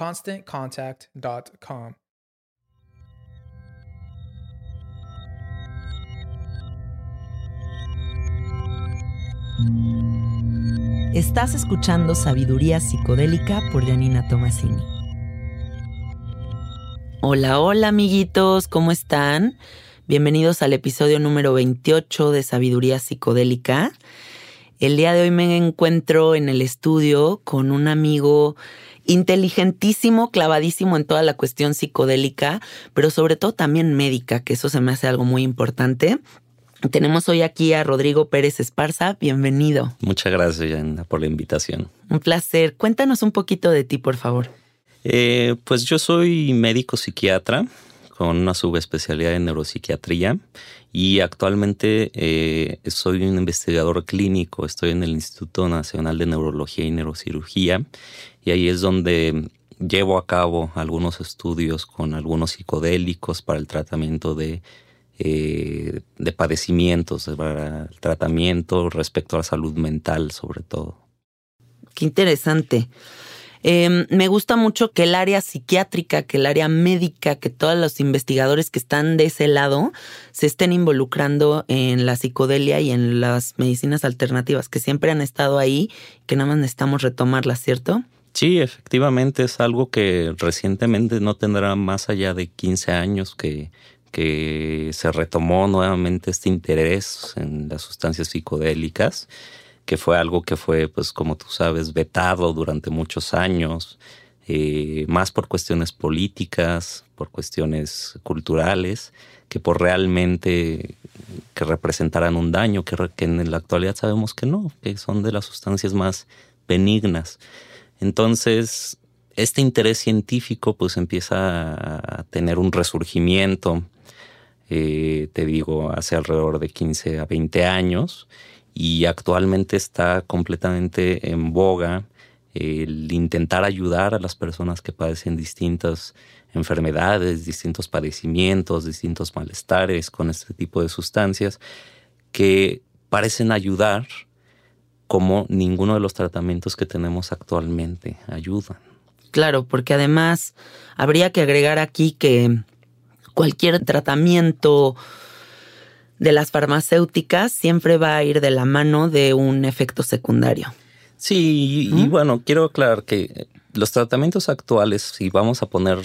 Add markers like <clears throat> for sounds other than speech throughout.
ConstantContact.com. Estás escuchando Sabiduría Psicodélica por Janina Tomasini. Hola, hola amiguitos, ¿cómo están? Bienvenidos al episodio número 28 de Sabiduría Psicodélica. El día de hoy me encuentro en el estudio con un amigo inteligentísimo, clavadísimo en toda la cuestión psicodélica, pero sobre todo también médica, que eso se me hace algo muy importante. Tenemos hoy aquí a Rodrigo Pérez Esparza. Bienvenido. Muchas gracias, Yana, por la invitación. Un placer. Cuéntanos un poquito de ti, por favor. Eh, pues yo soy médico psiquiatra con una subespecialidad en neuropsiquiatría y actualmente eh, soy un investigador clínico, estoy en el Instituto Nacional de Neurología y Neurocirugía y ahí es donde llevo a cabo algunos estudios con algunos psicodélicos para el tratamiento de, eh, de padecimientos, para el tratamiento respecto a la salud mental sobre todo. Qué interesante. Em, me gusta mucho que el área psiquiátrica, que el área médica, que todos los investigadores que están de ese lado se estén involucrando en la psicodelia y en las medicinas alternativas, que siempre han estado ahí, que nada más necesitamos retomarlas, ¿cierto? Sí, efectivamente es algo que recientemente no tendrá más allá de 15 años que, que se retomó nuevamente este interés en las sustancias psicodélicas que fue algo que fue, pues como tú sabes, vetado durante muchos años, eh, más por cuestiones políticas, por cuestiones culturales, que por realmente que representaran un daño, que, en la actualidad sabemos que no, que son de las sustancias más benignas. Entonces, este interés científico pues empieza a tener un resurgimiento, eh, te digo, hace alrededor de 15 a 20 años, y actualmente está completamente en boga el intentar ayudar a las personas que padecen distintas enfermedades, distintos padecimientos, distintos malestares con este tipo de sustancias que parecen ayudar como ninguno de los tratamientos que tenemos actualmente ayudan. Claro, porque además habría que agregar aquí que cualquier tratamiento de las farmacéuticas siempre va a ir de la mano de un efecto secundario. Sí, y, bueno, quiero aclarar que los tratamientos actuales, si vamos a poner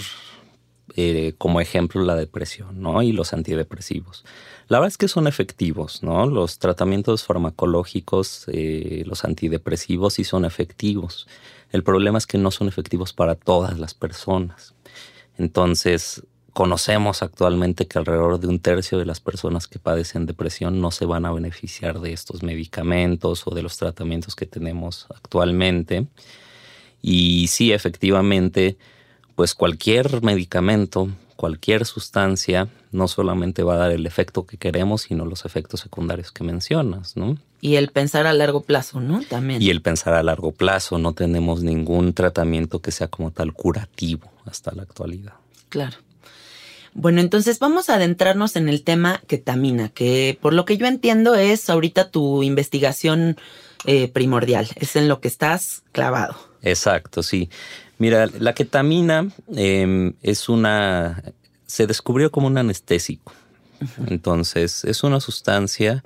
eh, como ejemplo la depresión, ¿no? Y los antidepresivos. La verdad es que son efectivos, ¿no? Los tratamientos farmacológicos, eh, los antidepresivos sí son efectivos. El problema es que no son efectivos para todas las personas. Entonces, conocemos actualmente que alrededor de un tercio de las personas que padecen depresión no se van a beneficiar de estos medicamentos o de los tratamientos que tenemos actualmente. Y sí, efectivamente, pues cualquier medicamento, cualquier sustancia, no solamente va a dar el efecto que queremos, sino los efectos secundarios que mencionas, ¿no? Y el pensar a largo plazo, ¿no? También. Y el pensar a largo plazo, no tenemos ningún tratamiento que sea como tal curativo hasta la actualidad. Claro. Bueno, entonces vamos a adentrarnos en el tema ketamina, que por lo que yo entiendo es ahorita tu investigación eh, primordial, es en lo que estás clavado. Exacto, sí. Mira, la ketamina em, es una, se descubrió como un anestésico. Entonces, es una sustancia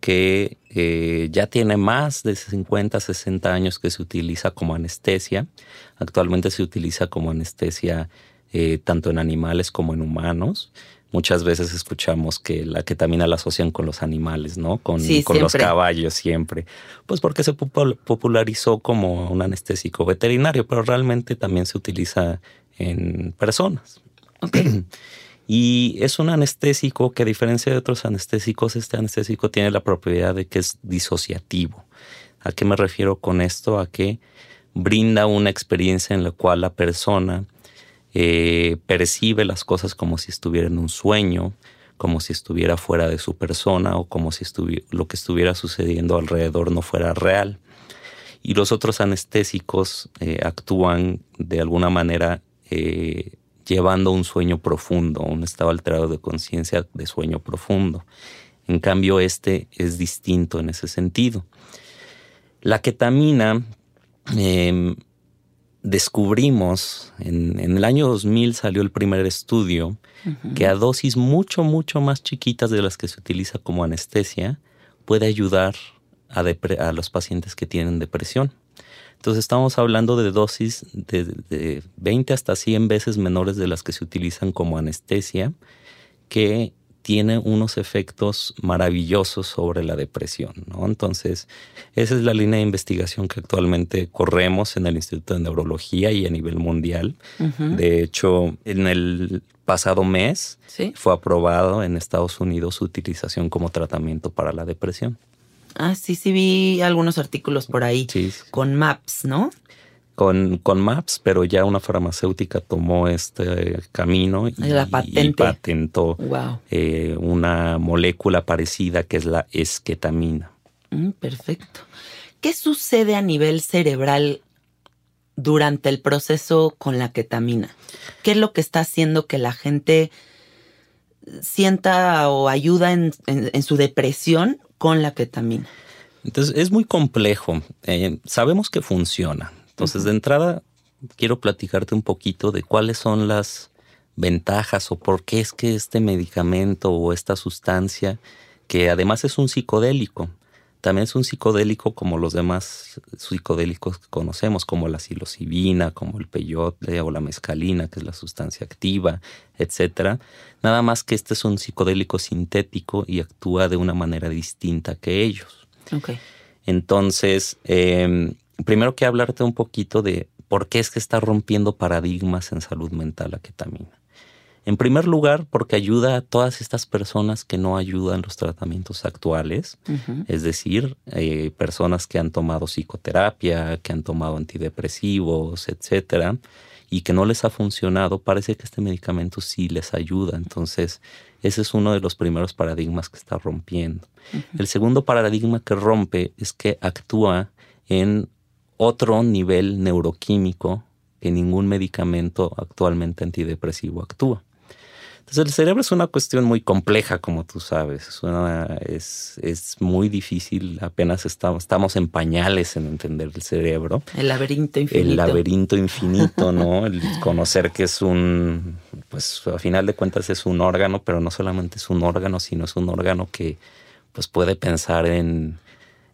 que eh, ya tiene más de 50, 60 años que se utiliza como anestesia. Actualmente se utiliza como anestesia eh, tanto en animales como en humanos. Muchas veces escuchamos que la ketamina la asocian con los animales, ¿no? Con, con los caballos siempre. Pues porque se popularizó como un anestésico veterinario, pero realmente también se utiliza en personas. <clears throat> y es un anestésico que a diferencia de otros anestésicos, este anestésico tiene la propiedad de que es disociativo. ¿A qué me refiero con esto? A que brinda una experiencia en la cual la persona eh, percibe las cosas como si estuviera en un sueño, como si estuviera fuera de su persona o como si lo que estuviera sucediendo alrededor no fuera real. Y los otros anestésicos eh, actúan de alguna manera eh, llevando un sueño profundo, un estado alterado de conciencia de sueño profundo. En cambio, este es distinto en ese sentido. La ketamina em, descubrimos, en, el año 2000 salió el primer estudio, que a dosis mucho, mucho más chiquitas de las que se utiliza como anestesia, puede ayudar a, a los pacientes que tienen depresión. Entonces estamos hablando de dosis de, de, 20 hasta 100 veces menores de las que se utilizan como anestesia, que tiene unos efectos maravillosos sobre la depresión, ¿no? Entonces, esa es la línea de investigación que actualmente corremos en el Instituto de Neurología y a nivel mundial. De hecho, en el pasado mes fue aprobado en Estados Unidos su utilización como tratamiento para la depresión. Ah, sí, sí vi algunos artículos por ahí con MAPS, ¿no? Con, con MAPS, pero ya una farmacéutica tomó este camino y, patentó eh, una molécula parecida que es la esquetamina. Mm, perfecto. ¿Qué sucede a nivel cerebral durante el proceso con la ketamina? ¿Qué es lo que está haciendo que la gente sienta o ayuda en, su depresión con la ketamina? Entonces es muy complejo. Eh, sabemos que funciona. Entonces, de entrada, quiero platicarte un poquito de cuáles son las ventajas o por qué es que este medicamento o esta sustancia, que además es un psicodélico, también es un psicodélico como los demás psicodélicos que conocemos, como la psilocibina, como el peyote o la mescalina, que es la sustancia activa, etcétera. Nada más que este es un psicodélico sintético y actúa de una manera distinta que ellos. Okay. Entonces, eh, primero quiero hablarte un poquito de por qué es que está rompiendo paradigmas en salud mental la ketamina. En primer lugar, porque ayuda a todas estas personas que no ayudan los tratamientos actuales, es decir, eh, personas que han tomado psicoterapia, que han tomado antidepresivos, etcétera, y que no les ha funcionado, parece que este medicamento sí les ayuda. Entonces, ese es uno de los primeros paradigmas que está rompiendo. El segundo paradigma que rompe es que actúa en otro nivel neuroquímico que ningún medicamento actualmente antidepresivo actúa. Entonces el cerebro es una cuestión muy compleja, como tú sabes. Es, es, muy difícil, apenas estamos, estamos en pañales en entender el cerebro. El laberinto infinito. El laberinto infinito, ¿no? <laughs> El conocer que es un, pues a final de cuentas es un órgano, pero no solamente es un órgano, sino es un órgano que pues puede pensar en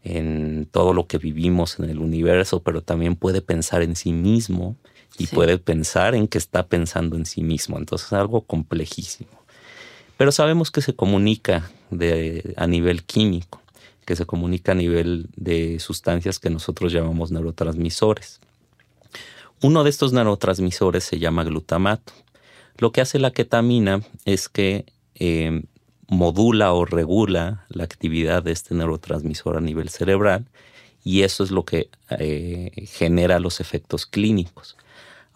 en todo lo que vivimos en el universo, pero también puede pensar en sí mismo y puede pensar en que está pensando en sí mismo. Entonces es algo complejísimo. Pero sabemos que se comunica de, a nivel químico, que se comunica a nivel de sustancias que nosotros llamamos neurotransmisores. Uno de estos neurotransmisores se llama glutamato. Lo que hace la ketamina es que eh, modula o regula la actividad de este neurotransmisor a nivel cerebral y eso es lo que eh, genera los efectos clínicos.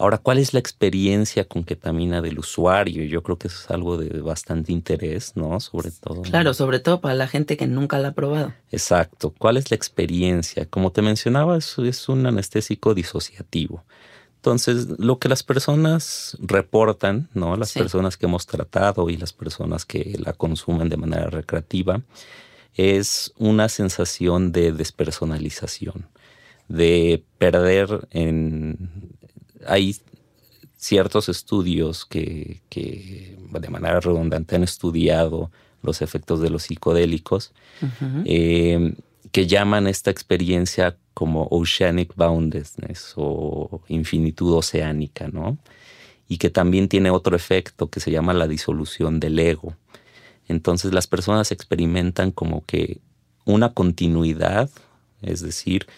Ahora, ¿cuál es la experiencia con ketamina del usuario? Yo creo que eso es algo de bastante interés, ¿no? Sobre todo. Claro, sobre todo para la gente que nunca la ha probado. Exacto. ¿Cuál es la experiencia? Como te mencionaba, es un anestésico disociativo. Entonces, lo que las personas reportan, ¿no? Las personas que hemos tratado y las personas que la consumen de manera recreativa, es una sensación de despersonalización, de perder en... Hay ciertos estudios que, de manera redundante han estudiado los efectos de los psicodélicos, eh, que llaman esta experiencia como oceanic boundedness o infinitud oceánica, ¿no? Y que también tiene otro efecto que se llama la disolución del ego. Entonces las personas experimentan como que una continuidad, es decir,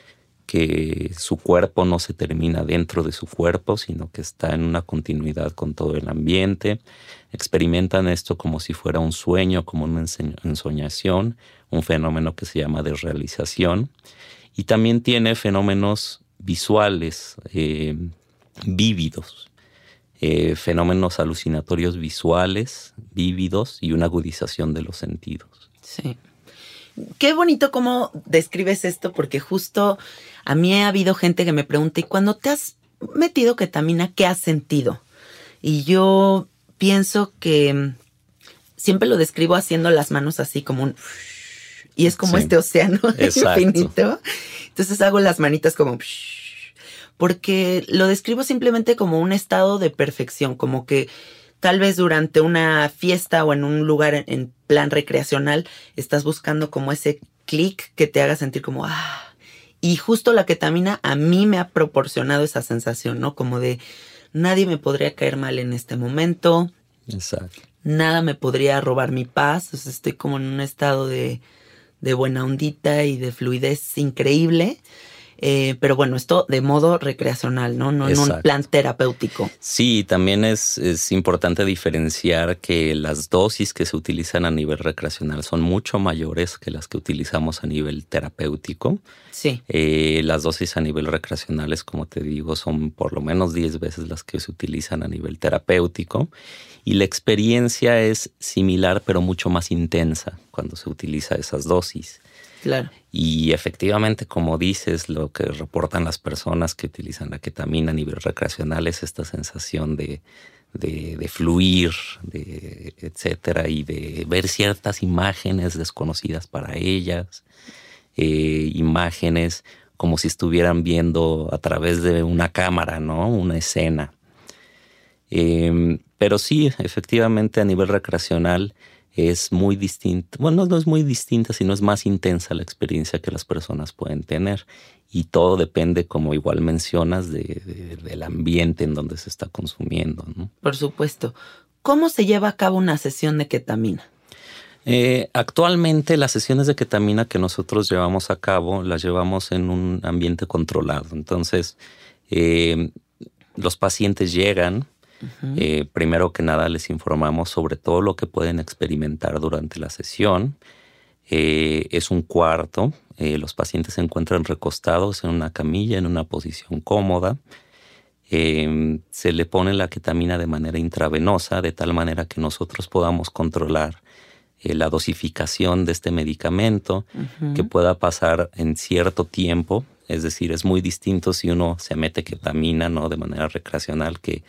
que su cuerpo no se termina dentro de su cuerpo, sino que está en una continuidad con todo el ambiente. Experimentan esto como si fuera un sueño, como una ensoñación, un fenómeno que se llama desrealización y también tiene fenómenos visuales eh, vívidos, eh, fenómenos alucinatorios visuales vívidos y una agudización de los sentidos. Sí. Qué bonito cómo describes esto, porque justo a mí ha habido gente que me pregunta, ¿y cuando te has metido ketamina, qué has sentido? Y yo pienso que siempre lo describo haciendo las manos así como un y es como este océano <laughs> infinito. Entonces hago las manitas como porque lo describo simplemente como un estado de perfección, como que tal vez durante una fiesta o en un lugar en, plan recreacional estás buscando como ese clic que te haga sentir como ah y justo la ketamina a mí me ha proporcionado esa sensación, ¿no? Como de nadie me podría caer mal en este momento. Exacto. Nada me podría robar mi paz, estoy como en un estado de de buena ondita y de fluidez increíble. Eh, pero bueno, esto de modo recreacional, ¿no? No en un plan terapéutico. Sí, también es, es, importante diferenciar que las dosis que se utilizan a nivel recreacional son mucho mayores que las que utilizamos a nivel terapéutico. Sí. Eh, las dosis a nivel recreacionales, como te digo, son por lo menos 10 veces las que se utilizan a nivel terapéutico. Y la experiencia es similar, pero mucho más intensa cuando se utiliza esas dosis. Y efectivamente, como dices, lo que reportan las personas que utilizan la ketamina a nivel recreacional es esta sensación de, de, fluir, de, etcétera, y de ver ciertas imágenes desconocidas para ellas, eh, imágenes como si estuvieran viendo a través de una cámara, ¿no? Una escena. Em, pero sí, efectivamente, a nivel recreacional, es muy distinta, bueno, no es muy distinta, sino es más intensa la experiencia que las personas pueden tener. Y todo depende, como igual mencionas, de, del ambiente en donde se está consumiendo. ¿no? Por supuesto. ¿Cómo se lleva a cabo una sesión de ketamina? Eh, actualmente las sesiones de ketamina que nosotros llevamos a cabo las llevamos en un ambiente controlado. Entonces, eh, los pacientes llegan, eh, primero que nada les informamos sobre todo lo que pueden experimentar durante la sesión. Eh, es un cuarto, eh, los pacientes se encuentran recostados en una camilla, en una posición cómoda. Em, se le pone la ketamina de manera intravenosa, de tal manera que nosotros podamos controlar la dosificación de este medicamento, que pueda pasar en cierto tiempo. Es decir, es muy distinto si uno se mete ketamina ¿no? de manera recreacional que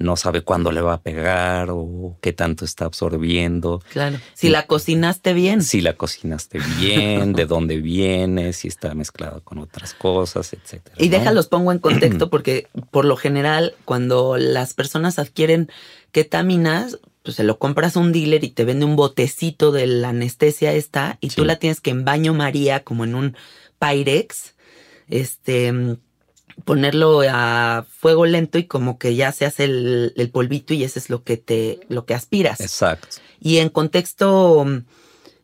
no sabe cuándo le va a pegar o qué tanto está absorbiendo. Claro. Si la cocinaste bien. Si la cocinaste bien, de <laughs> dónde viene, si está mezclado con otras cosas, etcétera. Y déjalos pongo en <clears throat> contexto porque por lo general cuando las personas adquieren ketaminas, pues se lo compras a un dealer y te vende un botecito de la anestesia esta y tú la tienes que en baño María, como en un Pyrex, este, ponerlo a fuego lento y como que ya se hace el, el polvito y eso es lo que te, lo que aspiras. Exacto. Y en contexto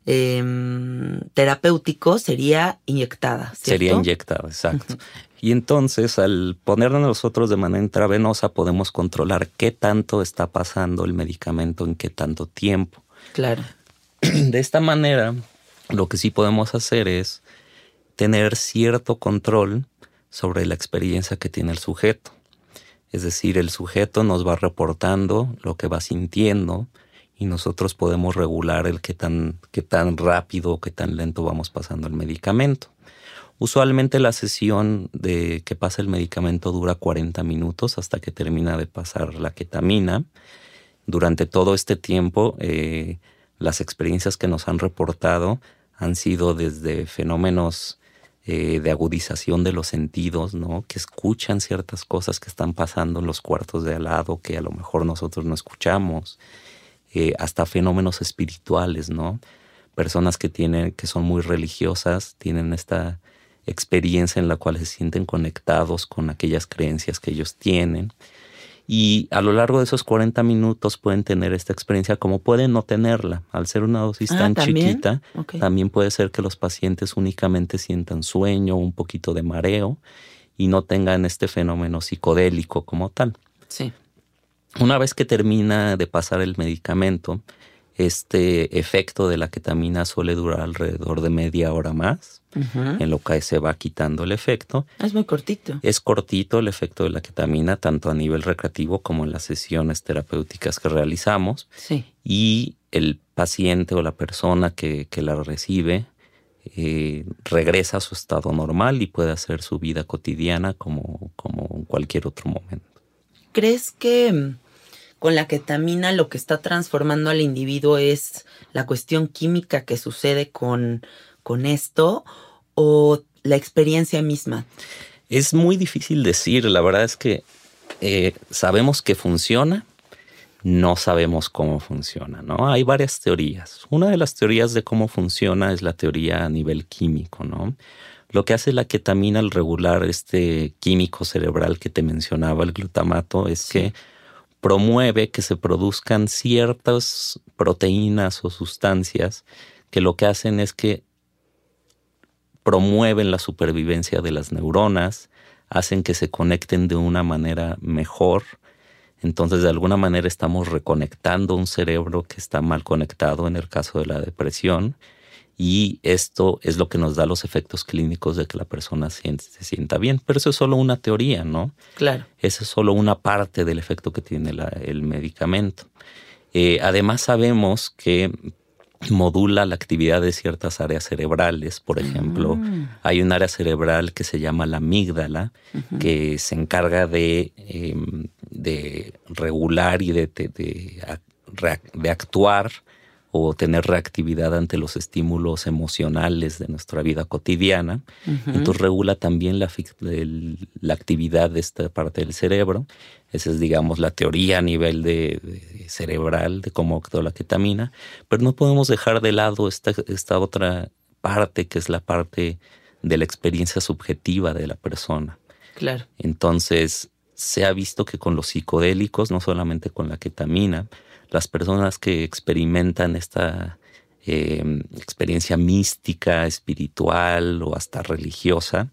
em, terapéutico sería inyectada. ¿cierto? Sería inyectada, exacto. Y entonces, al ponerlo nosotros de manera intravenosa, podemos controlar qué tanto está pasando el medicamento en qué tanto tiempo. Claro. <clears throat> De esta manera, lo que sí podemos hacer es tener cierto control sobre la experiencia que tiene el sujeto. Es decir, el sujeto nos va reportando lo que va sintiendo y nosotros podemos regular el qué tan, qué tan rápido o qué tan lento vamos pasando el medicamento. Usualmente la sesión de que pasa el medicamento dura 40 minutos hasta que termina de pasar la ketamina. Durante todo este tiempo, eh, las experiencias que nos han reportado han sido desde fenómenos eh, de agudización de los sentidos, ¿no? Que escuchan ciertas cosas que están pasando en los cuartos de al lado que a lo mejor nosotros no escuchamos, eh, hasta fenómenos espirituales, ¿no? Personas que tienen, que son muy religiosas, tienen esta experiencia en la cual se sienten conectados con aquellas creencias que ellos tienen. Y a lo largo de esos 40 minutos pueden tener esta experiencia como pueden no tenerla. Al ser una dosis Ah, tan ¿también? chiquita, también puede ser que los pacientes únicamente sientan sueño, un poquito de mareo y no tengan este fenómeno psicodélico como tal. Sí. Una vez que termina de pasar el medicamento, este efecto de la ketamina suele durar alrededor de media hora más, en lo que se va quitando el efecto. Es muy cortito. Es cortito el efecto de la ketamina, tanto a nivel recreativo como en las sesiones terapéuticas que realizamos. Sí. Y el paciente o la persona que, que la recibe eh, regresa a su estado normal y puede hacer su vida cotidiana como, como en cualquier otro momento. ¿Crees que con la ketamina lo que está transformando al individuo es la cuestión química que sucede con, con esto o la experiencia misma? Es muy difícil decir, la verdad es que eh, sabemos que funciona, no sabemos cómo funciona, ¿no? Hay varias teorías. Una de las teorías de cómo funciona es la teoría a nivel químico, ¿no? Lo que hace la ketamina al regular este químico cerebral que te mencionaba, el glutamato, es que promueve que se produzcan ciertas proteínas o sustancias que lo que hacen es que promueven la supervivencia de las neuronas, hacen que se conecten de una manera mejor. Entonces, de alguna manera estamos reconectando un cerebro que está mal conectado en el caso de la depresión. Y esto es lo que nos da los efectos clínicos de que la persona se, se sienta bien. Pero eso es solo una teoría, ¿no? Claro. Esa es solo una parte del efecto que tiene la- el medicamento. Eh, además sabemos que modula la actividad de ciertas áreas cerebrales. Por ejemplo, hay un área cerebral que se llama la amígdala, que se encarga de, eh, de regular y de, de actuar o tener reactividad ante los estímulos emocionales de nuestra vida cotidiana. Entonces regula también la, fi- el- la actividad de esta parte del cerebro. Esa es, digamos, la teoría a nivel de, de cerebral de cómo actúa la ketamina. Pero no podemos dejar de lado esta, esta otra parte que es la parte de la experiencia subjetiva de la persona. Claro. Entonces, se ha visto que con los psicodélicos, no solamente con la ketamina, las personas que experimentan esta eh, experiencia mística, espiritual o hasta religiosa,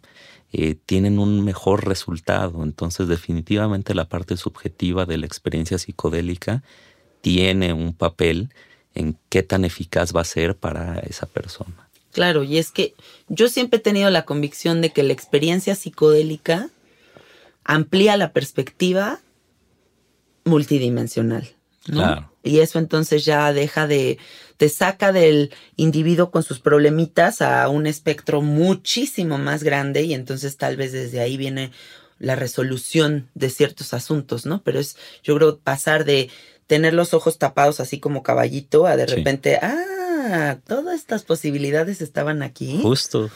eh, tienen un mejor resultado. Entonces, definitivamente la parte subjetiva de la experiencia psicodélica tiene un papel en qué tan eficaz va a ser para esa persona. Claro, y es que yo siempre he tenido la convicción de que la experiencia psicodélica amplía la perspectiva multidimensional. ¿no? Claro. Y eso entonces ya deja de, te saca del individuo con sus problemitas a un espectro muchísimo más grande y entonces tal vez desde ahí viene la resolución de ciertos asuntos, ¿no? Pero es, yo creo, pasar de tener los ojos tapados así como caballito a de Sí. repente, ah, todas estas posibilidades estaban aquí. Justo.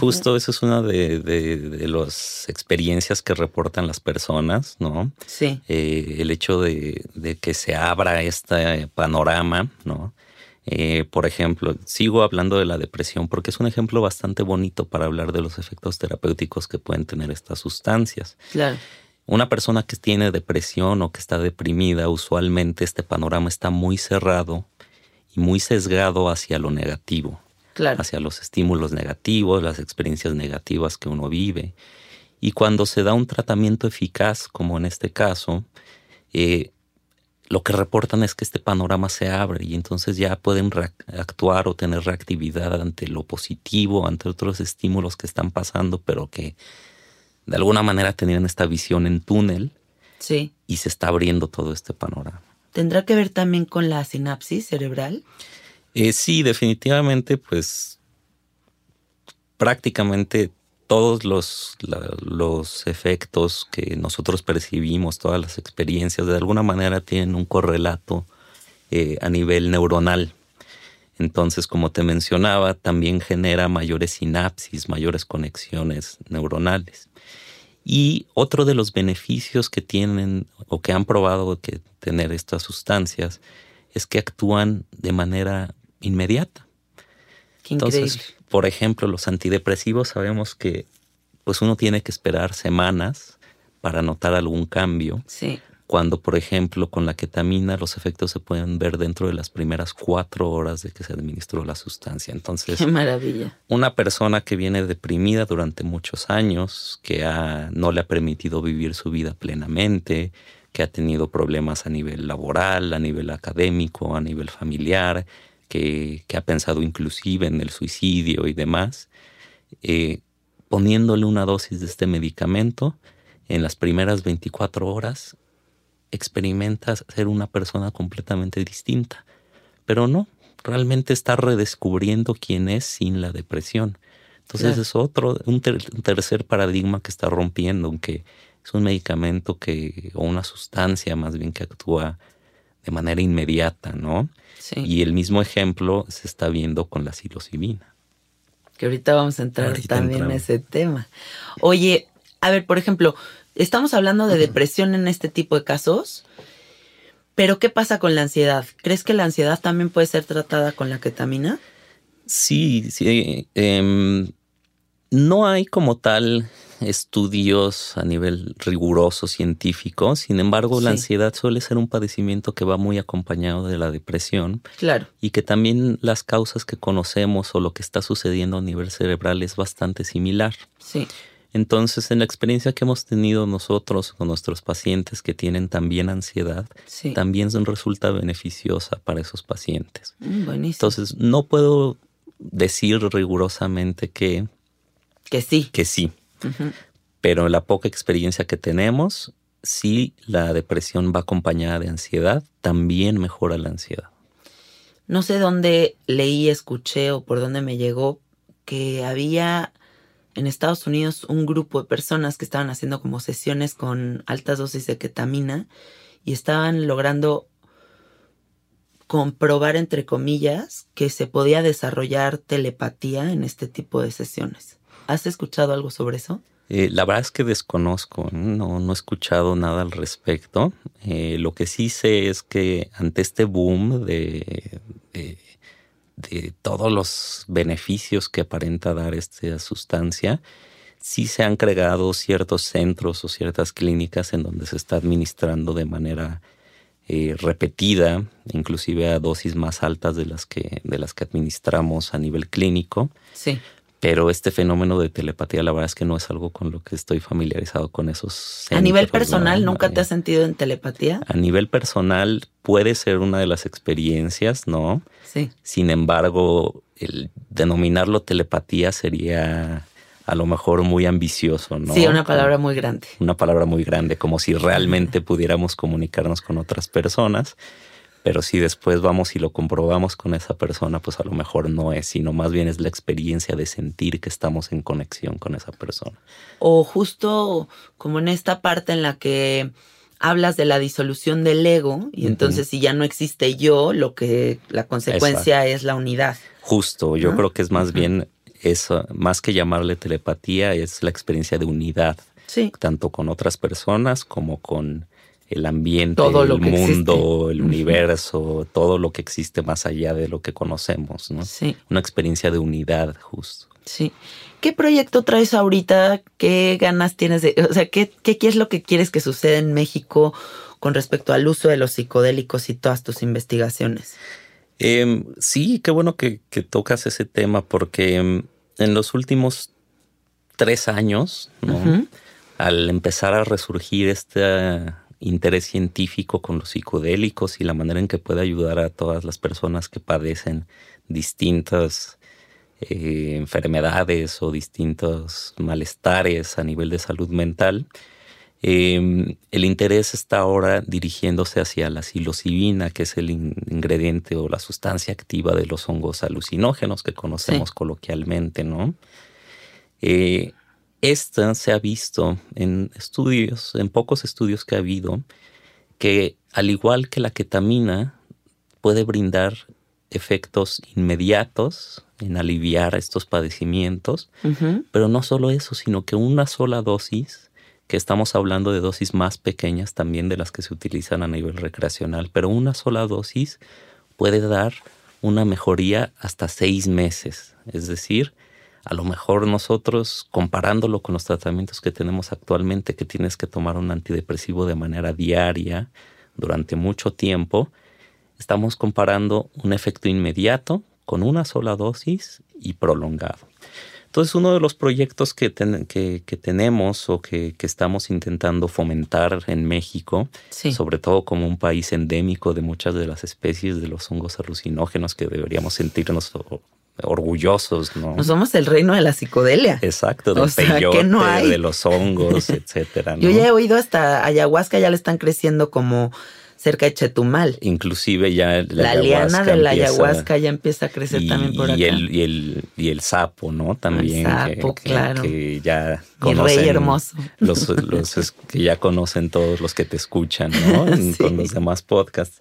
Justo eso es una de, de, las experiencias que reportan las personas, ¿no? Sí. Eh, el hecho de, de, que se abra este panorama, ¿no? Eh, por ejemplo, sigo hablando de la depresión porque es un ejemplo bastante bonito para hablar de los efectos terapéuticos que pueden tener estas sustancias. Claro. Una persona que tiene depresión o que está deprimida, usualmente este panorama está muy cerrado y muy sesgado hacia lo negativo, claro. hacia los estímulos negativos, las experiencias negativas que uno vive. Y cuando se da un tratamiento eficaz, como en este caso, eh, lo que reportan es que este panorama se abre y entonces ya pueden actuar o tener reactividad ante lo positivo, ante otros estímulos que están pasando, pero que de alguna manera tenían esta visión en túnel. Sí. Y se está abriendo todo este panorama. ¿Tendrá que ver también con la sinapsis cerebral? Eh, sí, definitivamente, pues prácticamente todos los, los efectos que nosotros percibimos, todas las experiencias, de alguna manera tienen un correlato eh, a nivel neuronal. Entonces, como te mencionaba, también genera mayores sinapsis, mayores conexiones neuronales. Y otro de los beneficios que tienen o que han probado que tener estas sustancias es que actúan de manera inmediata. Entonces, por ejemplo, los antidepresivos sabemos que pues uno tiene que esperar semanas para notar algún cambio. Sí cuando, por ejemplo, con la ketamina los efectos se pueden ver dentro de las primeras cuatro horas de que se administró la sustancia. Entonces, qué maravilla. Una persona que viene deprimida durante muchos años, que no le ha permitido vivir su vida plenamente, que ha tenido problemas a nivel laboral, a nivel académico, a nivel familiar, que, ha pensado inclusive en el suicidio y demás, eh, poniéndole una dosis de este medicamento, en las primeras 24 horas experimentas ser una persona completamente distinta. Pero no, realmente está redescubriendo quién es sin la depresión. Entonces es otro, un, tercer paradigma que está rompiendo, aunque es un medicamento que, o una sustancia más bien que actúa de manera inmediata, ¿no? Y el mismo ejemplo se está viendo con la psilocibina. Que ahorita vamos a entrar también en ese tema. Oye, a ver, por ejemplo, Estamos hablando de depresión en este tipo de casos, pero ¿qué pasa con la ansiedad? ¿Crees que la ansiedad también puede ser tratada con la ketamina? Sí, sí. Em, no hay como tal estudios a nivel riguroso científico, sin embargo la ansiedad suele ser un padecimiento que va muy acompañado de la depresión. Claro. Y que también las causas que conocemos o lo que está sucediendo a nivel cerebral es bastante similar. Sí. Entonces, en la experiencia que hemos tenido nosotros con nuestros pacientes que tienen también ansiedad, también resulta beneficiosa para esos pacientes. Mm, Entonces, no puedo decir rigurosamente que... Que sí. Que sí. Pero la poca experiencia que tenemos, si la depresión va acompañada de ansiedad, también mejora la ansiedad. No sé dónde leí, escuché o por dónde me llegó que había en Estados Unidos un grupo de personas que estaban haciendo como sesiones con altas dosis de ketamina y estaban logrando comprobar, entre comillas, que se podía desarrollar telepatía en este tipo de sesiones. ¿Has escuchado algo sobre eso? Eh, la verdad es que desconozco, no, no he escuchado nada al respecto. Eh, lo que sí sé es que ante este boom de de todos los beneficios que aparenta dar esta sustancia, sí se han creado ciertos centros o ciertas clínicas en donde se está administrando de manera eh, repetida, inclusive a dosis más altas de las que de las que administramos a nivel clínico. Sí. Pero este fenómeno de telepatía, la verdad es que no es algo con lo que estoy familiarizado con esos. a nivel personal, ¿nunca te has sentido en telepatía? A nivel personal puede ser una de las experiencias, ¿no? Sí. Sin embargo, el denominarlo telepatía sería a lo mejor muy ambicioso, ¿no? Sí, una palabra muy grande. Una palabra muy grande, como si realmente pudiéramos comunicarnos con otras personas. Pero si después vamos y lo comprobamos con esa persona, pues a lo mejor no es, sino más bien es la experiencia de sentir que estamos en conexión con esa persona. O justo como en esta parte en la que hablas de la disolución del ego y entonces si ya no existe yo, lo que la consecuencia es la unidad. Justo, yo creo que es más bien es uh, más que llamarle telepatía, es la experiencia de unidad, Sí. tanto con otras personas como con el ambiente, Todo lo el que mundo, existe. el universo, todo lo que existe más allá de lo que conocemos, ¿no? Sí, Una experiencia de unidad, justo. sí. ¿Qué proyecto traes ahorita? ¿Qué ganas tienes de, o sea, qué, qué, es lo que quieres que suceda en México con respecto al uso de los psicodélicos y todas tus investigaciones? Em, sí, qué bueno que, que tocas ese tema porque em, en los últimos tres años, ¿no? Al empezar a resurgir este interés científico con los psicodélicos y la manera en que puede ayudar a todas las personas que padecen distintas eh, enfermedades o distintos malestares a nivel de salud mental, eh, el interés está ahora dirigiéndose hacia la psilocibina, que es el in- ingrediente o la sustancia activa de los hongos alucinógenos que conocemos Sí. coloquialmente, ¿no? Eh, esta se ha visto en estudios, en pocos estudios que ha habido, que al igual que la ketamina, puede brindar efectos inmediatos en aliviar estos padecimientos, pero no solo eso, sino que una sola dosis, que estamos hablando de dosis más pequeñas también de las que se utilizan a nivel recreacional, pero una sola dosis puede dar una mejoría hasta seis meses. Es decir, a lo mejor nosotros, comparándolo con los tratamientos que tenemos actualmente, que tienes que tomar un antidepresivo de manera diaria durante mucho tiempo, estamos comparando un efecto inmediato con una sola dosis y prolongado. Entonces, uno de los proyectos que, ten- que, que tenemos o que, que estamos intentando fomentar en México, Sí. sobre todo como un país endémico de muchas de las especies de los hongos alucinógenos que deberíamos sentirnos orgullosos, ¿no? No somos el reino de la psicodelia. Exacto, O del sea, ¿qué peyote, no hay? de los hongos, etcétera. <laughs> Yo ya he oído hasta ayahuasca, ya le están creciendo como cerca de Chetumal. Inclusive ya La, liana de la empieza- ayahuasca ya empieza a crecer y, también por acá. y el, y, el, y el sapo, ¿no? También. que- sapo, que, claro. que ya Mi rey conocen. hermoso. Los, los que ya conocen todos los que te escuchan, ¿no? <laughs> Sí. Con los demás podcasts.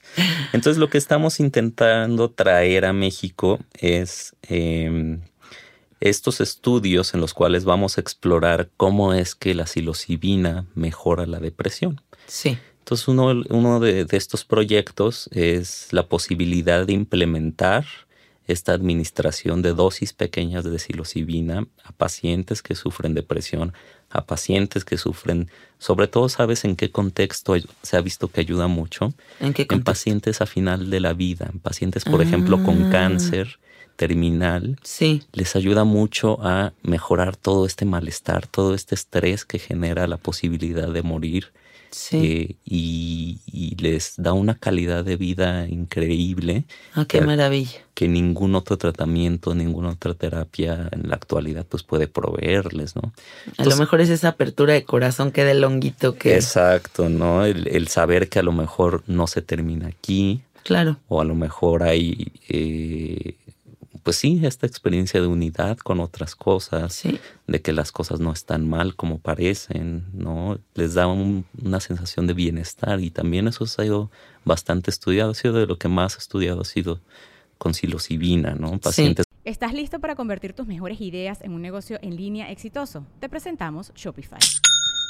Entonces, lo que estamos intentando traer a México es eh, estos estudios en los cuales vamos a explorar cómo es que la psilocibina mejora la depresión. Sí. Entonces, uno, uno de, de estos proyectos es la posibilidad de implementar esta administración de dosis pequeñas de psilocibina a pacientes que sufren depresión, a pacientes que sufren, sobre todo, ¿sabes en qué contexto se ha visto que ayuda mucho? ¿En qué En pacientes a final de la vida, en pacientes, por ejemplo, con Ah. cáncer terminal, Sí. les ayuda mucho a mejorar todo este malestar, todo este estrés que genera la posibilidad de morir Sí. eh, y, y les da una calidad de vida increíble ah, qué que- maravilla. que ningún otro tratamiento, ninguna otra terapia en la actualidad pues puede proveerles, ¿no? A lo mejor es esa apertura de corazón que del honguito que... Exacto, ¿no? El, el saber que a lo mejor no se termina aquí Claro. o a lo mejor hay, eh, pues sí, esta experiencia de unidad con otras cosas, Sí. de que las cosas no están mal como parecen, ¿no? Les da un- una sensación de bienestar y también eso ha sido bastante estudiado, ha sido de lo que más estudiado ha sido con psilocibina, ¿no? Pacientes ¿Estás listo para convertir tus mejores ideas en un negocio en línea exitoso? Te presentamos Shopify.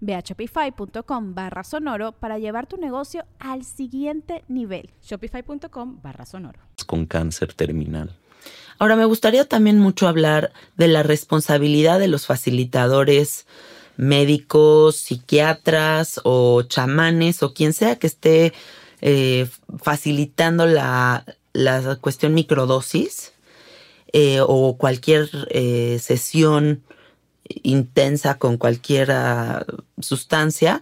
Ve a shopify.com barra sonoro para llevar tu negocio al siguiente nivel. Shopify.com barra sonoro. con cáncer terminal. Ahora, me gustaría también mucho hablar de la responsabilidad de los facilitadores médicos, psiquiatras o chamanes o quien sea que esté eh, facilitando la, la cuestión microdosis eh, o cualquier eh, sesión intensa con cualquier sustancia.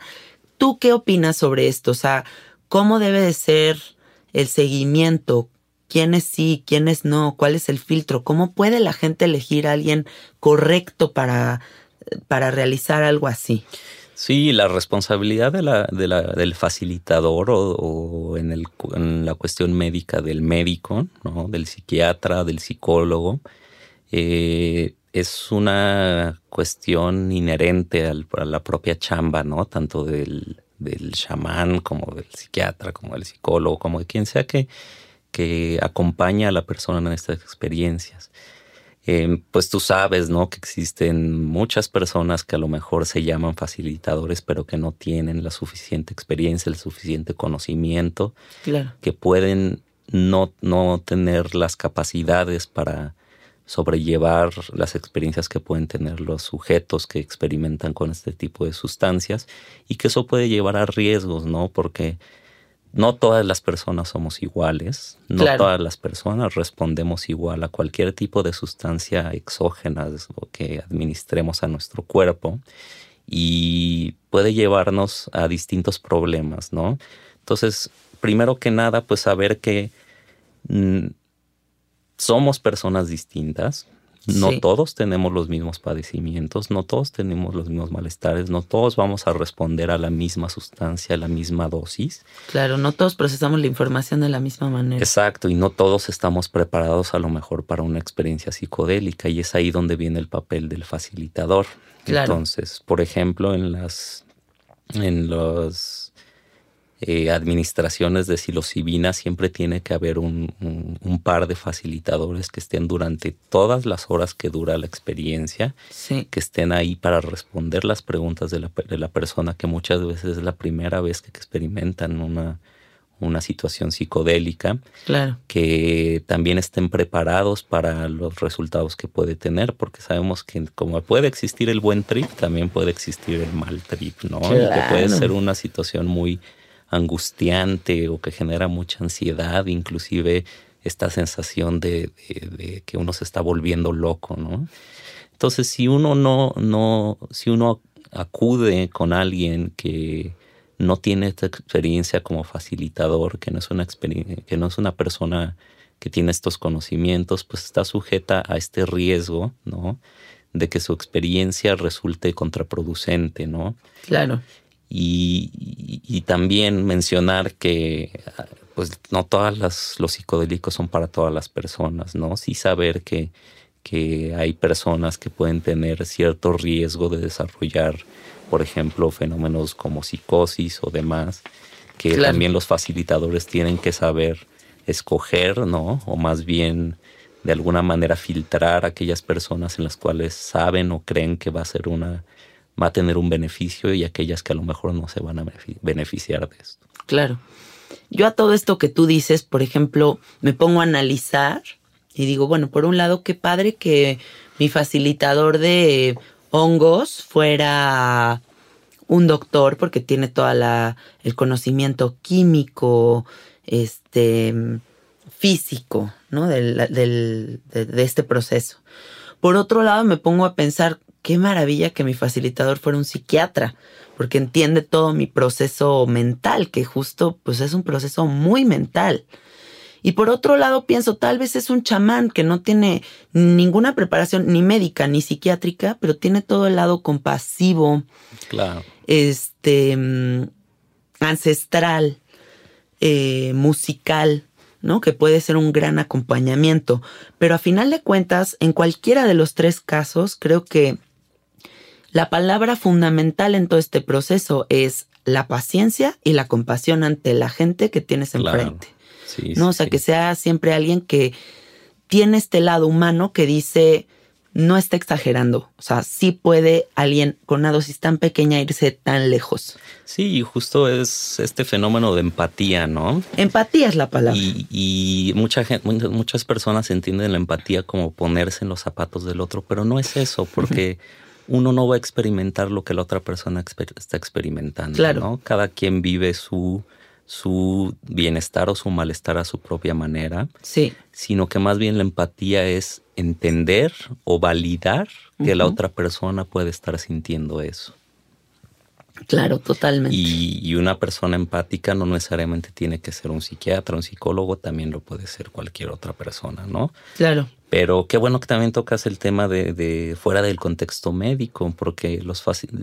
¿Tú qué opinas sobre esto? O sea, ¿cómo debe de ser el seguimiento? ¿Quiénes sí, quiénes no? ¿Cuál es el filtro? ¿Cómo puede la gente elegir a alguien correcto para, para realizar algo así? Sí, la responsabilidad de la, de la, del facilitador o, en, en, la cuestión médica del médico, ¿no? del psiquiatra, del psicólogo, eh, es una cuestión inherente al, a la propia chamba, ¿no? Tanto del, del chamán como del psiquiatra, como del psicólogo, como de quien sea que, que acompaña a la persona en estas experiencias. Eh, pues tú sabes, ¿no? Que existen muchas personas que a lo mejor se llaman facilitadores, pero que no tienen la suficiente experiencia, el suficiente conocimiento, claro. que pueden no, no tener las capacidades para sobrellevar las experiencias que pueden tener los sujetos que experimentan con este tipo de sustancias y que eso puede llevar a riesgos, ¿no? Porque no todas las personas somos iguales, no todas las personas respondemos igual a cualquier tipo de sustancia exógena que administremos a nuestro cuerpo y puede llevarnos a distintos problemas, ¿no? Entonces, primero que nada, pues saber que mm, somos personas distintas, no todos tenemos los mismos padecimientos, no todos tenemos los mismos malestares, no todos vamos a responder a la misma sustancia, a la misma dosis. Claro, no todos procesamos la información de la misma manera. Exacto, y no todos estamos preparados a lo mejor para una experiencia psicodélica y es ahí donde viene el papel del facilitador. Claro. Entonces, por ejemplo, en las en los eh, administraciones de psilocibina siempre tiene que haber un, par de facilitadores que estén durante todas las horas que dura la experiencia, que estén ahí para responder las preguntas de la, de la, persona que muchas veces es la primera vez que experimentan una, una situación psicodélica, claro. que también estén preparados para los resultados que puede tener, porque sabemos que como puede existir el buen trip, también puede existir el mal trip, ¿no? que puede ser una situación muy angustiante o que genera mucha ansiedad, inclusive esta sensación de, que uno se está volviendo loco, ¿no? Entonces, si uno no, no, si uno acude con alguien que no tiene esta experiencia como facilitador, que no es una que no es una persona que tiene estos conocimientos, pues está sujeta a este riesgo, ¿no? De que su experiencia resulte contraproducente, ¿no? Claro. Y, también mencionar que pues no todas las, los psicodélicos son para todas las personas, ¿no? Sí saber que, que hay personas que pueden tener cierto riesgo de desarrollar, por ejemplo, fenómenos como psicosis o demás, que también los facilitadores tienen que saber escoger, ¿no? O más bien de alguna manera filtrar a aquellas personas en las cuales saben o creen que va a ser una va a tener un beneficio y aquellas que a lo mejor no se van a beneficiar de esto. Claro. Yo a todo esto que tú dices, por ejemplo, me pongo a analizar y digo, bueno, por un lado, qué padre que mi facilitador de hongos fuera un doctor porque tiene toda la el conocimiento químico, este físico, ¿no? Del, de este proceso. Por otro lado, me pongo a pensar qué maravilla que mi facilitador fuera un psiquiatra, porque entiende todo mi proceso mental, que justo pues es un proceso muy mental. Y por otro lado pienso, tal vez es un chamán que no tiene ninguna preparación ni médica ni psiquiátrica, pero tiene todo el lado compasivo, claro. este, mm, ancestral, eh, musical, ¿no? Que puede ser un gran acompañamiento. Pero a final de cuentas, en cualquiera de los tres casos, creo que la palabra fundamental en todo este proceso es la paciencia y la compasión ante la gente que tienes enfrente. ¿no? o sea, que sea siempre alguien que tiene este lado humano que dice, no está exagerando. O sea, sí puede alguien con una dosis tan pequeña irse tan lejos. Sí, justo es este fenómeno de empatía, ¿no? Empatía es la palabra. Y, mucha gente, muchas personas entienden la empatía como ponerse en los zapatos del otro, pero no es eso, porque uno no va a experimentar lo que la otra persona está experimentando. Claro. ¿no? Cada quien vive su, su bienestar o su malestar a su propia manera. Sí. Sino que más bien la empatía es entender o validar que la otra persona puede estar sintiendo eso. Claro, totalmente. Y, una persona empática no necesariamente tiene que ser un psiquiatra, un psicólogo, también lo puede ser cualquier otra persona, ¿no? Claro. Pero qué bueno que también tocas el tema de, fuera del contexto médico, porque los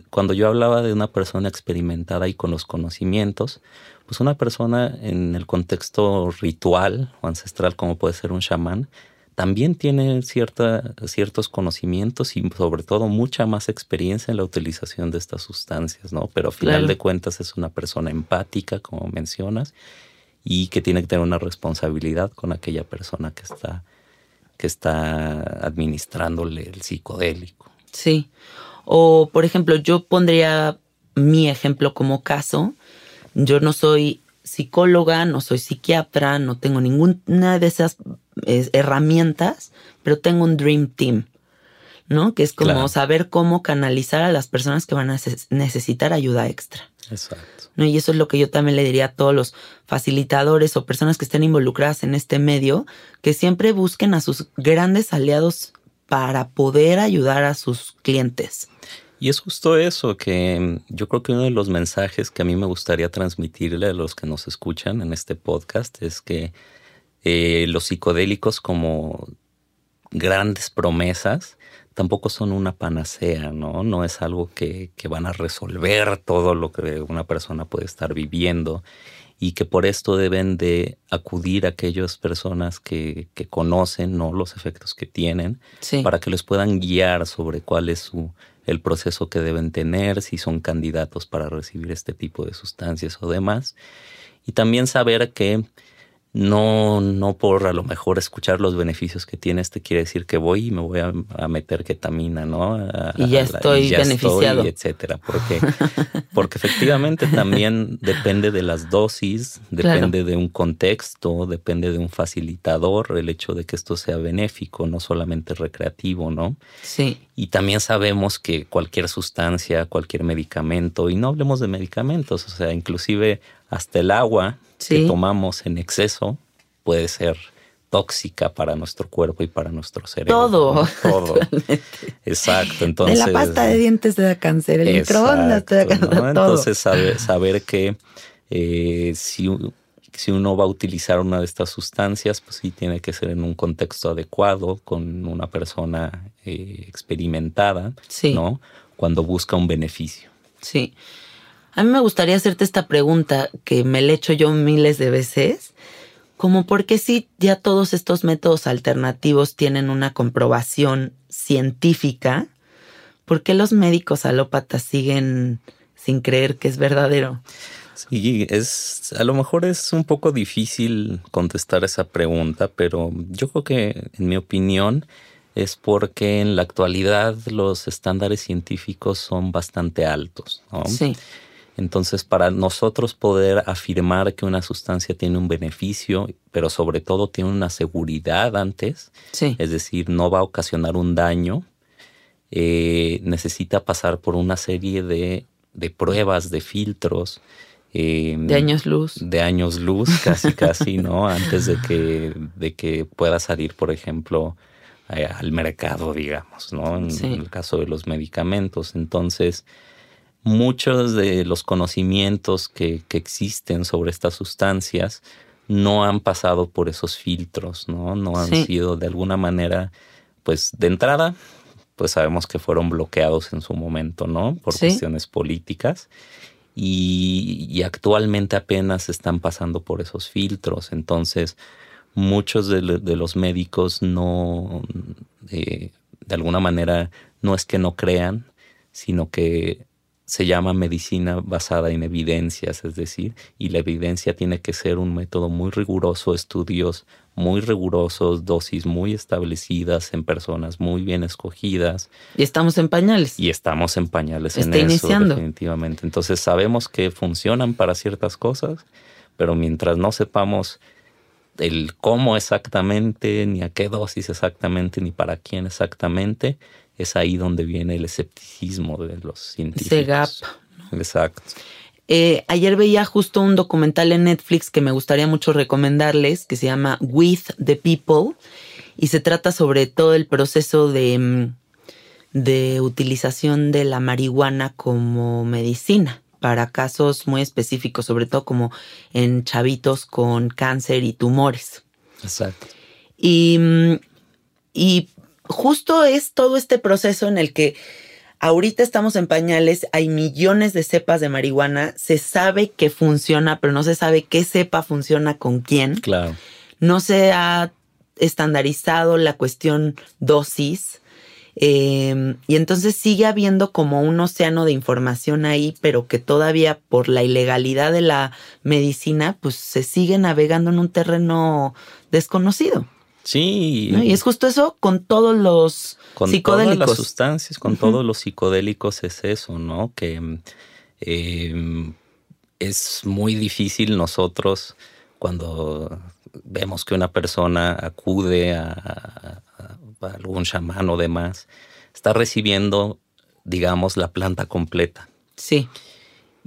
cuando yo hablaba de una persona experimentada y con los conocimientos, pues una persona en el contexto ritual o ancestral, como puede ser un chamán, también tiene cierta, ciertos conocimientos y sobre todo mucha más experiencia en la utilización de estas sustancias, ¿no? Pero a final de cuentas es una persona empática, como mencionas, y que tiene que tener una responsabilidad con aquella persona que está, que está administrándole el psicodélico. Sí. O, por ejemplo, yo pondría mi ejemplo como caso. Yo no soy psicóloga, no soy psiquiatra, no tengo ninguna de esas herramientas, pero tengo un Dream Team, ¿no? Que es como saber cómo canalizar a las personas que van a necesitar ayuda extra. Exacto. ¿no? Y eso es lo que yo también le diría a todos los facilitadores o personas que estén involucradas en este medio, que siempre busquen a sus grandes aliados para poder ayudar a sus clientes. Y es justo eso, que yo creo que uno de los mensajes que a mí me gustaría transmitirle a los que nos escuchan en este podcast es que eh, los psicodélicos como grandes promesas tampoco son una panacea, ¿no? No es algo que, van a resolver todo lo que una persona puede estar viviendo y que por esto deben de acudir a aquellas personas que, conocen ¿no? los efectos que tienen para que les puedan guiar sobre cuál es su, el proceso que deben tener, si son candidatos para recibir este tipo de sustancias o demás. Y también saber que no, no por a lo mejor escuchar los beneficios que tiene este quiere decir que voy y me voy a, meter ketamina, ¿no? y ya estoy beneficiado. etcétera. Porque, porque efectivamente también <laughs> depende de las dosis, depende de un contexto, depende de un facilitador, el hecho de que esto sea benéfico, no solamente recreativo, ¿no? Sí. Y también sabemos que cualquier sustancia, cualquier medicamento, y no hablemos de medicamentos, o sea, inclusive hasta el agua que tomamos en exceso puede ser tóxica para nuestro cuerpo y para nuestro cerebro. Todo. Todo. <laughs> Exacto. Entonces, de la pasta de dientes te da cáncer, el microondas te da cáncer. Todo. Entonces, saber, saber que eh, si, si uno va a utilizar una de estas sustancias, pues sí tiene que ser en un contexto adecuado, con una persona eh, experimentada, ¿no? Cuando busca un beneficio. Sí. A mí me gustaría hacerte esta pregunta que me le he hecho yo miles de veces, como porque si ya todos estos métodos alternativos tienen una comprobación científica, ¿por qué los médicos alópatas siguen sin creer que es verdadero? Sí, es a lo mejor es un poco difícil contestar esa pregunta, pero yo creo que en mi opinión es porque en la actualidad los estándares científicos son bastante altos. ¿no? Sí. Entonces, para nosotros poder afirmar que una sustancia tiene un beneficio, pero sobre todo tiene una seguridad antes, es decir, no va a ocasionar un daño, eh, necesita pasar por una serie de, pruebas, de filtros. Em, de años luz. De años luz, casi, casi, ¿no? <laughs> Antes de que, de que pueda salir, por ejemplo, eh, al mercado, digamos, ¿no? En, en el caso de los medicamentos. Entonces, muchos de los conocimientos que, existen sobre estas sustancias no han pasado por esos filtros, ¿no? No han sido de alguna manera, pues de entrada, pues sabemos que fueron bloqueados en su momento, ¿no? Por cuestiones políticas. Y, actualmente apenas están pasando por esos filtros. Entonces, muchos de, los médicos no, eh, de alguna manera, no es que no crean, sino que se llama medicina basada en evidencias, es decir, y la evidencia tiene que ser un método muy riguroso, estudios muy rigurosos, dosis muy establecidas en personas muy bien escogidas. Y estamos en pañales. Y estamos en pañales en eso, definitivamente. Entonces sabemos que funcionan para ciertas cosas, pero mientras no sepamos el cómo exactamente, ni a qué dosis exactamente, ni para quién exactamente, es ahí donde viene el escepticismo de los científicos. Ese gap. Exacto. Eh, ayer veía justo un documental en Netflix que me gustaría mucho recomendarles, que se llama With the People, y se trata sobre todo el proceso de, mm, de utilización de la marihuana como medicina para casos muy específicos, sobre todo como en chavitos con cáncer y tumores. Exacto. Y, mm, y justo es todo este proceso en el que ahorita estamos en pañales, hay millones de cepas de marihuana, se sabe que funciona, pero no se sabe qué cepa funciona con quién. Claro. No se ha estandarizado la cuestión dosis. Eh, y entonces sigue habiendo como un océano de información ahí, pero que todavía por la ilegalidad de la medicina, pues se sigue navegando en un terreno desconocido. Sí. ¿no? Y es justo eso con todos los con psicodélicos. todas las sustancias, con todos los psicodélicos es eso, ¿no? Que eh, es muy difícil nosotros cuando vemos que una persona acude a, a- a algún chamán o demás, está recibiendo, digamos, la planta completa. Sí,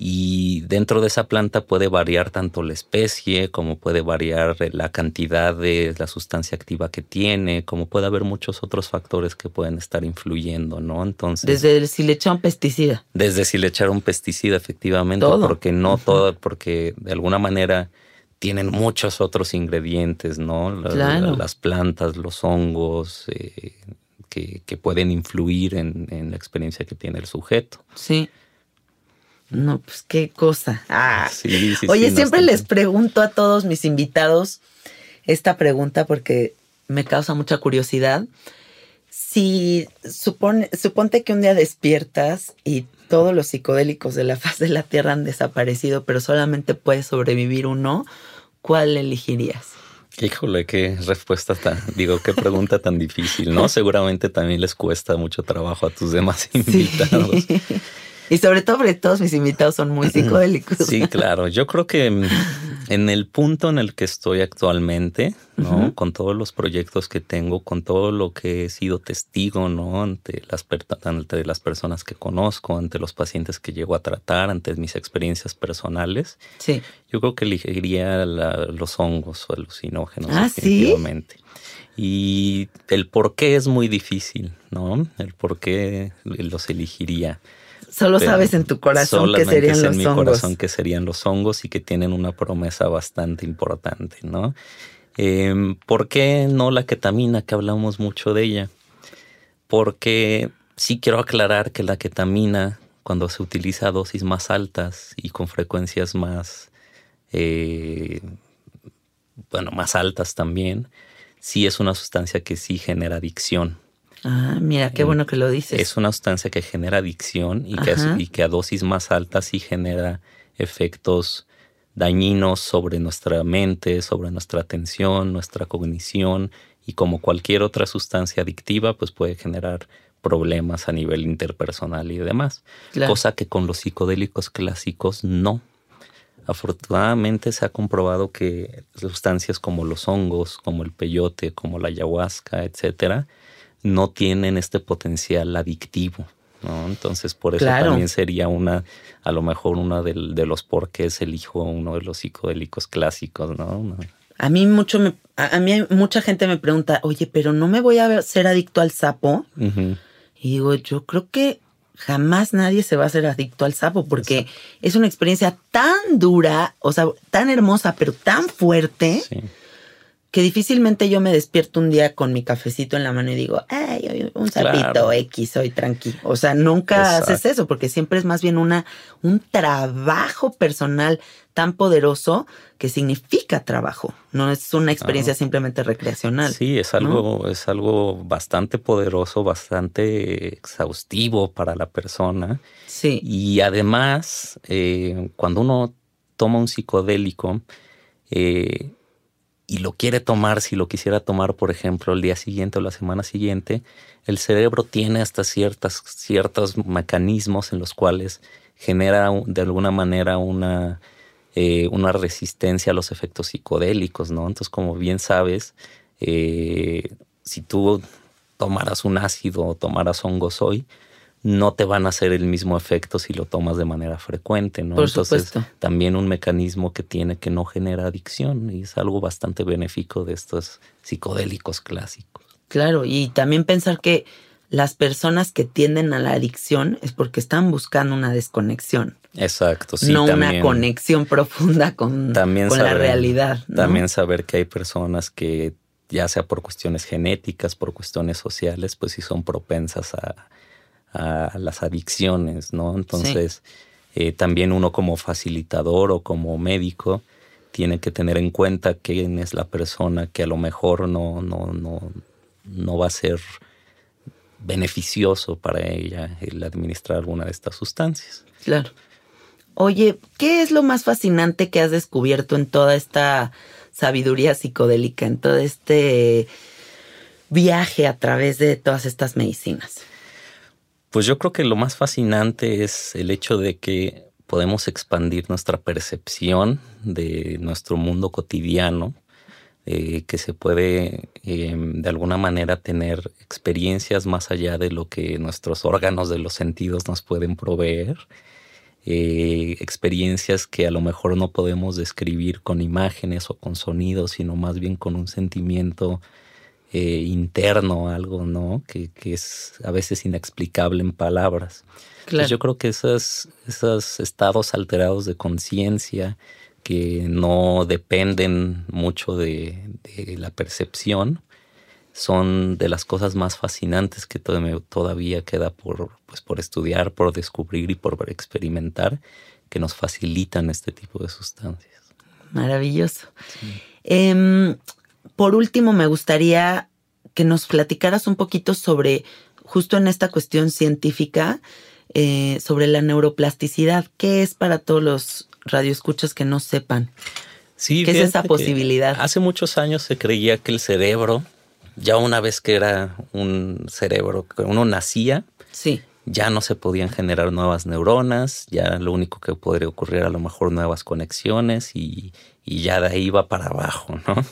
Y dentro de esa planta puede variar tanto la especie, como puede variar la cantidad de la sustancia activa que tiene, como puede haber muchos otros factores que pueden estar influyendo, ¿no? Entonces, desde si le echan pesticida. desde si le echaron un pesticida, efectivamente, Todo. porque no todo, porque de alguna manera tienen muchos otros ingredientes, ¿no? La- Claro. la- las plantas, los hongos, eh, que, que pueden influir en, en la experiencia que tiene el sujeto. Sí. No, pues qué cosa. Ah. Sí, sí, sí, Oye, siempre les pregunto a todos mis invitados esta pregunta porque me causa mucha curiosidad. Si supone, suponte que un día despiertas y todos los psicodélicos de la faz de la Tierra han desaparecido, pero solamente puede sobrevivir uno, ¿cuál elegirías? Híjole, qué respuesta tan, digo, qué pregunta tan difícil, ¿no? Seguramente también les cuesta mucho trabajo a tus demás <laughs> invitados. Sí. Y sobre todo porque todos mis invitados son muy <clears throat> psicodélicos. Sí, claro. Yo creo que mm, en el punto en el que estoy actualmente, ¿no? Con todos los proyectos que tengo, con todo lo que he sido testigo, ¿no? Ante las, ante las personas que conozco, ante los pacientes que llego a tratar, ante mis experiencias personales, Sí. yo creo que elegiría la- los hongos o alucinógenos. Ah, ¿sí? definitivamente. Y el por qué es muy difícil, ¿no? El por qué los elegiría. Solo Pero sabes en tu corazón que serían sé los en mi hongos. corazón que serían los hongos y que tienen una promesa bastante importante, ¿no? Em, ¿Por qué no la ketamina, que hablamos mucho de ella? Porque sí quiero aclarar que la ketamina, cuando se utiliza a dosis más altas y con frecuencias más, eh, bueno, más altas también, sí es una sustancia que sí genera adicción. Ah, mira, qué bueno que lo dices. Es una sustancia que genera adicción y que, Ajá. y que a dosis más altas sí genera efectos dañinos sobre nuestra mente, sobre nuestra atención, nuestra cognición y como cualquier otra sustancia adictiva, pues puede generar problemas a nivel interpersonal y demás. Claro. Cosa que con los psicodélicos clásicos no. Afortunadamente se ha comprobado que sustancias como los hongos, como el peyote, como la ayahuasca, etcétera, no tienen este potencial adictivo. ¿no? Entonces, por eso Claro. también sería una, a lo mejor, una del- de, los por qué elijo uno de los psicodélicos clásicos, ¿no? Una- A mí mucho me, a a mí mucha gente me pregunta, oye, pero no me voy a ser adicto al sapo. Y digo, yo creo que jamás nadie se va a hacer adicto al sapo porque es una experiencia tan dura, o sea, tan hermosa, pero tan fuerte Sí. Que difícilmente yo me despierto un día con mi cafecito en la mano y digo, ay, un sapito Claro. X, hoy tranquilo. O sea, nunca Exacto. haces eso porque siempre es más bien una, un trabajo personal tan poderoso que significa trabajo. No es una experiencia simplemente recreacional. Sí, es algo, es algo bastante poderoso, bastante exhaustivo para la persona. Sí. Y además, eh, cuando uno toma un psicodélico eh, y lo quiere tomar, si lo quisiera tomar, por ejemplo, el día siguiente o la semana siguiente, el cerebro tiene hasta ciertas, ciertos mecanismos en los cuales genera de alguna manera una, eh, una resistencia a los efectos psicodélicos, ¿no? Entonces, como bien sabes, eh, si tú tomaras un ácido o tomaras hongos hoy, no te van a hacer el mismo efecto si lo tomas de manera frecuente, ¿no? Por Entonces, supuesto. también un mecanismo que tiene que no genera adicción y es algo bastante benéfico de estos psicodélicos clásicos. Claro, y también pensar que las personas que tienden a la adicción es porque están buscando una desconexión, Exacto, sí. no también, una conexión profunda con, también con la realidad. ¿no? También saber que hay personas que, ya sea por cuestiones genéticas, por cuestiones sociales, pues sí son propensas a, a las adicciones, ¿no? Entonces, eh, también uno como facilitador o como médico tiene que tener en cuenta quién es la persona que a lo mejor no, no, no, no va a ser beneficioso para ella el administrar alguna de estas sustancias. Claro. Oye, ¿qué es lo más fascinante que has descubierto en toda esta sabiduría psicodélica, en todo este viaje a través de todas estas medicinas? Pues yo creo que lo más fascinante es el hecho de que podemos expandir nuestra percepción de nuestro mundo cotidiano, eh, que se puede eh, de alguna manera tener experiencias más allá de lo que nuestros órganos de los sentidos nos pueden proveer, eh, experiencias que a lo mejor no podemos describir con imágenes o con sonidos, sino más bien con un sentimiento eh, interno, algo, ¿no? Que, que es a veces inexplicable en palabras. Claro. Pues yo creo que esos, esos estados alterados de conciencia que no dependen mucho de, de la percepción son de las cosas más fascinantes que to- todavía queda por, pues, por estudiar, por descubrir y por experimentar que nos facilitan este tipo de sustancias. Maravilloso. Em, por último, me gustaría que nos platicaras un poquito sobre, justo en esta cuestión científica, eh, sobre la neuroplasticidad. ¿Qué es para todos los radioescuchas que no sepan? Sí, ¿Qué es esa posibilidad? Hace muchos años se creía que el cerebro, ya una vez que era un cerebro, que uno nacía, Sí, ya no se podían generar nuevas neuronas, ya lo único que podría ocurrir a lo mejor nuevas conexiones y, y ya de ahí va para abajo, ¿no?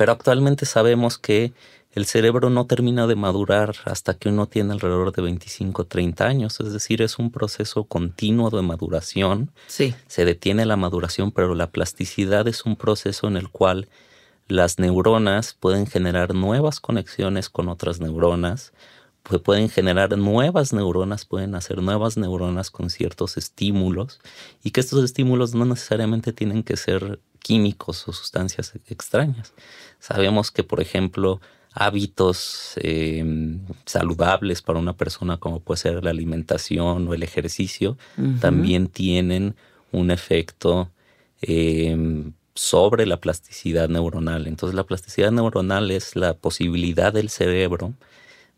Pero actualmente sabemos que el cerebro no termina de madurar hasta que uno tiene alrededor de 25 o 30 años, es decir, es un proceso continuo de maduración. Sí, se detiene la maduración, pero la plasticidad es un proceso en el cual las neuronas pueden generar nuevas conexiones con otras neuronas, pu- pueden generar nuevas neuronas, pueden hacer nuevas neuronas con ciertos estímulos y que estos estímulos no necesariamente tienen que ser químicos o sustancias extrañas. Sabemos que, por ejemplo, hábitos eh, saludables para una persona como puede ser la alimentación o el ejercicio también tienen un efecto eh, sobre la plasticidad neuronal. Entonces la plasticidad neuronal es la posibilidad del cerebro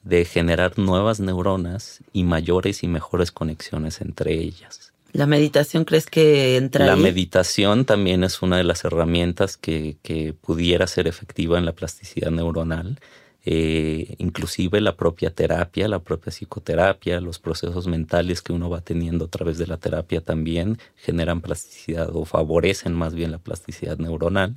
de generar nuevas neuronas y mayores y mejores conexiones entre ellas. ¿La meditación crees que entra La ahí? meditación también es una de las herramientas que, que pudiera ser efectiva en la plasticidad neuronal. Eh, inclusive la propia terapia, la propia psicoterapia, los procesos mentales que uno va teniendo a través de la terapia también generan plasticidad o favorecen más bien la plasticidad neuronal.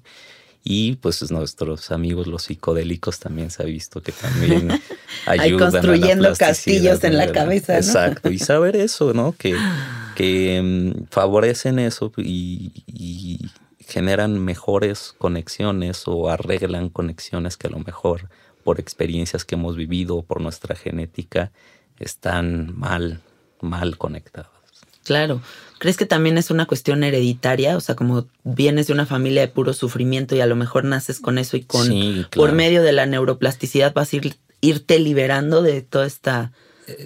Y pues nuestros amigos los psicodélicos también se ha visto que también <laughs> Ahí ayudan a la construyendo castillos en la cabeza, ¿no? Exacto, y saber eso, ¿no? Que, <laughs> que mm, favorecen eso y, y generan mejores conexiones o arreglan conexiones que a lo mejor por experiencias que hemos vivido o por nuestra genética están mal, mal conectadas. Claro. ¿Crees que también es una cuestión hereditaria? O sea, como vienes de una familia de puro sufrimiento y a lo mejor naces con eso y con Sí, por medio de la neuroplasticidad vas a ir, irte liberando de toda esta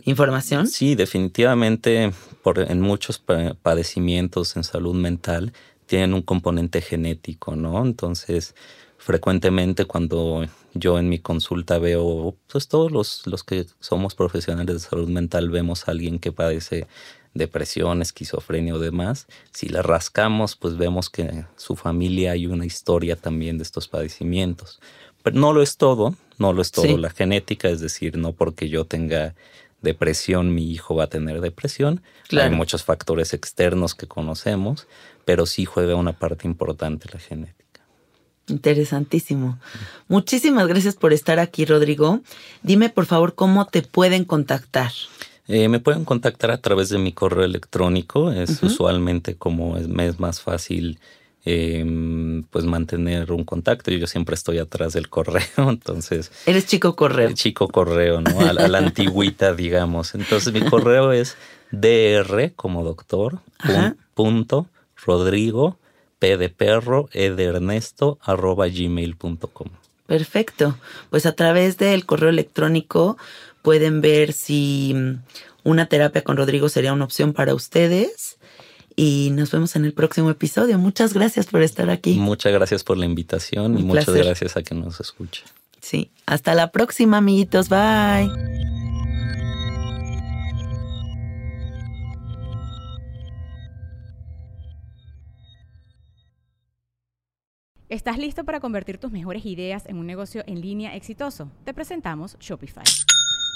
información. Sí, definitivamente por, en muchos pa- padecimientos en salud mental tienen un componente genético, ¿no? Entonces, frecuentemente cuando yo en mi consulta veo, pues todos los, los que somos profesionales de salud mental vemos a alguien que padece depresión, esquizofrenia o demás, si le rascamos, pues vemos que en su familia hay una historia también de estos padecimientos. Pero no lo es todo, no lo es todo Sí. la genética, es decir, no porque yo tenga depresión, mi hijo va a tener depresión. Claro. Hay muchos factores externos que conocemos, pero sí juega una parte importante la genética. Interesantísimo. Muchísimas gracias por estar aquí, Rodrigo. Dime, por favor, cómo te pueden contactar. Eh, me pueden contactar a través de mi correo electrónico. Es usualmente como es, me es más fácil em, pues mantener un contacto. Yo siempre estoy atrás del correo, <laughs> entonces... Eres chico correo. El chico correo, ¿no? A, la- a la antigüita, <laughs> digamos. Entonces mi correo es dr como doctor, pun- punto, rodrigo, p de perro, e de ernesto, arroba gmail.com. Perfecto. Pues a través del correo electrónico pueden ver si mm, una terapia con Rodrigo sería una opción para ustedes. Y nos vemos en el próximo episodio. Muchas gracias por estar aquí. Muchas gracias por la invitación y muchas gracias a que nos escuche. Sí. Hasta la próxima, amiguitos. Bye. ¿Estás listo para convertir tus mejores ideas en un negocio en línea exitoso? Te presentamos Shopify.